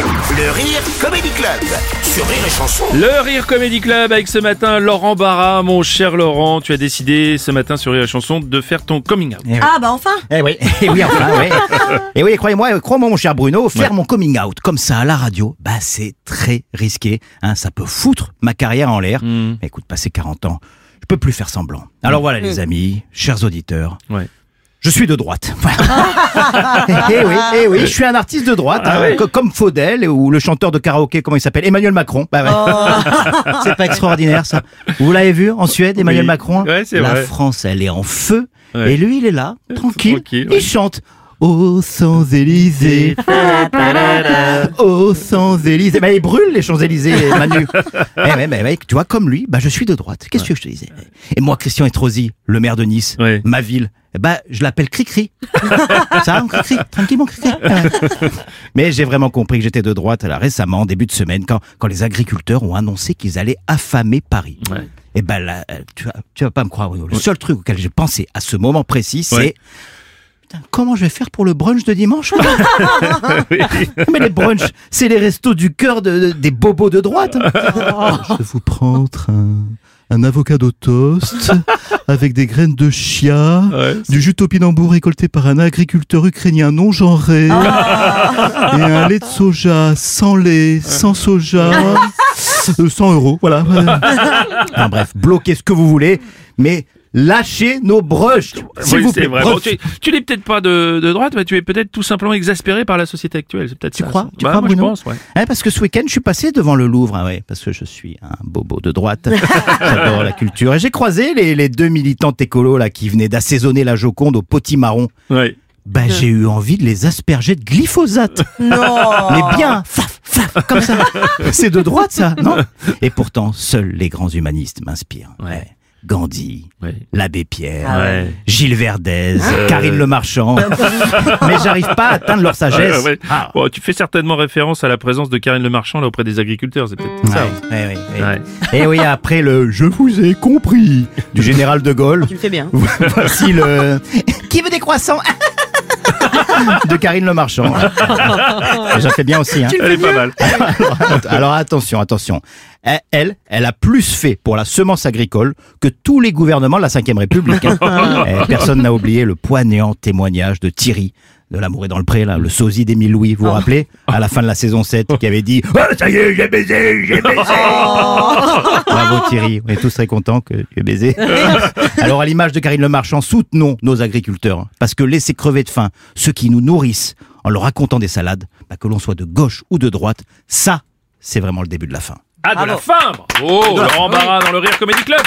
Le Rire Comedy Club sur Rire et Chanson. Le Rire Comedy Club avec ce matin Laurent Barra, mon cher Laurent, tu as décidé ce matin sur Rire et Chanson de faire ton coming out. Ah bah enfin Eh oui, eh oui, enfin, oui. Et oui, croyez-moi, crois-moi, mon cher Bruno, faire mon coming out comme ça à la radio, bah c'est très risqué. Hein, ça peut foutre ma carrière en l'air. Hmm. Mais écoute, passé 40 ans, je peux plus faire semblant. Alors voilà, les amis, chers auditeurs. Ouais. Je suis de droite. eh oui, eh oui, je suis un artiste de droite, Ah hein, comme Faudel ou le chanteur de karaoké, comment il s'appelle Emmanuel Macron. Bah ouais. c'est pas extraordinaire ça. Vous l'avez vu en Suède, Emmanuel Oui. Macron Ouais, La vrai. France, elle est en feu. Ouais. Et lui, il est là, tranquille. tranquille, Il chante. Aux Champs-Élysées. Aux Champs-Élysées. Bah, il brûle les Champs-Élysées, Manu. eh ouais, mais ouais, tu vois, comme lui, bah, je suis de droite. Qu'est-ce que je te disais? Et moi, Christian Estrosi, le maire de Nice, Ouais. ma ville, eh bah, je l'appelle Cricri. Ça Cricri Tranquillement, Cricri. Mais j'ai vraiment compris que j'étais de droite là, récemment, début de semaine, quand, quand les agriculteurs ont annoncé qu'ils allaient affamer Paris. Ouais. Et ben là, euh, tu vas, tu vas pas me croire, Bruno. Le seul truc auquel j'ai pensé à ce moment précis, c'est. Putain, comment je vais faire pour le brunch de dimanche Mais les brunchs, c'est les restos du cœur de- de- des bobos de droite. Je vais vous prendre un, un avocado toast avec des graines de chia, Ouais. du jus de topinambour récolté par un agriculteur ukrainien non genré et un lait de soja sans lait, sans soja, euh, 100 euros, voilà. Enfin, bref, bloquez ce que vous voulez, mais lâchez nos brunchs, s'il Oui, vous plaît. vrai. Bref. Bon, tu, tu n'es peut-être pas de, de droite, mais tu es peut-être tout simplement exaspéré par la société actuelle. C'est peut-être Tu ça. crois Tu Bah, crois, moi, je pense, ouais. Hein, parce que ce week-end, je suis passé devant le Louvre, hein, ouais, parce que je suis un bobo de droite. J'adore la culture. Et j'ai croisé les, les deux militantes écolos là qui venaient d'assaisonner la Joconde au potimarron. Ouais. Ben, j'ai eu envie de les asperger de glyphosate. Non Mais bien, faf, faf, comme ça. C'est de droite, ça, non? Et pourtant, seuls les grands humanistes m'inspirent. Ouais. Gandhi, Ouais. l'abbé Pierre, Ah ouais. Gilles Verdez, Karine Le Marchand. Mais j'arrive pas à atteindre leur sagesse. Ouais, ouais. Ah. Bon, tu fais certainement référence à la présence de Karine Le Marchand là auprès des agriculteurs, c'est peut-être ça. Ouais, ouais, ouais, ouais. Ouais. Et oui, après le je vous ai compris du général de Gaulle, Tu le fais bien. voici le qui veut des croissants? De Karine Le Marchand. J'en fais bien aussi. Hein. Elle est pas mal. Alors attention, attention. Elle, elle a plus fait pour la semence agricole que tous les gouvernements de la Ve République. hein. Eh, Personne n'a oublié le poignant témoignage de Thierry de l'amour est dans le pré, là, le sosie d'Émile Louis, vous vous rappelez À la fin de la saison 7, qui avait dit oh, ça y est, j'ai baisé, j'ai baisé. Bravo Thierry, on est tous très contents que tu aies baisé. Alors à l'image de Karine Le Marchand, soutenons nos agriculteurs, parce que laisser crever de faim ceux qui nous nourrissent en leur racontant des salades, bah, que l'on soit de gauche ou de droite, ça, c'est vraiment le début de la fin. Ah, de la fin Bravo. Laurent Barra dans le Rire Comedy Club.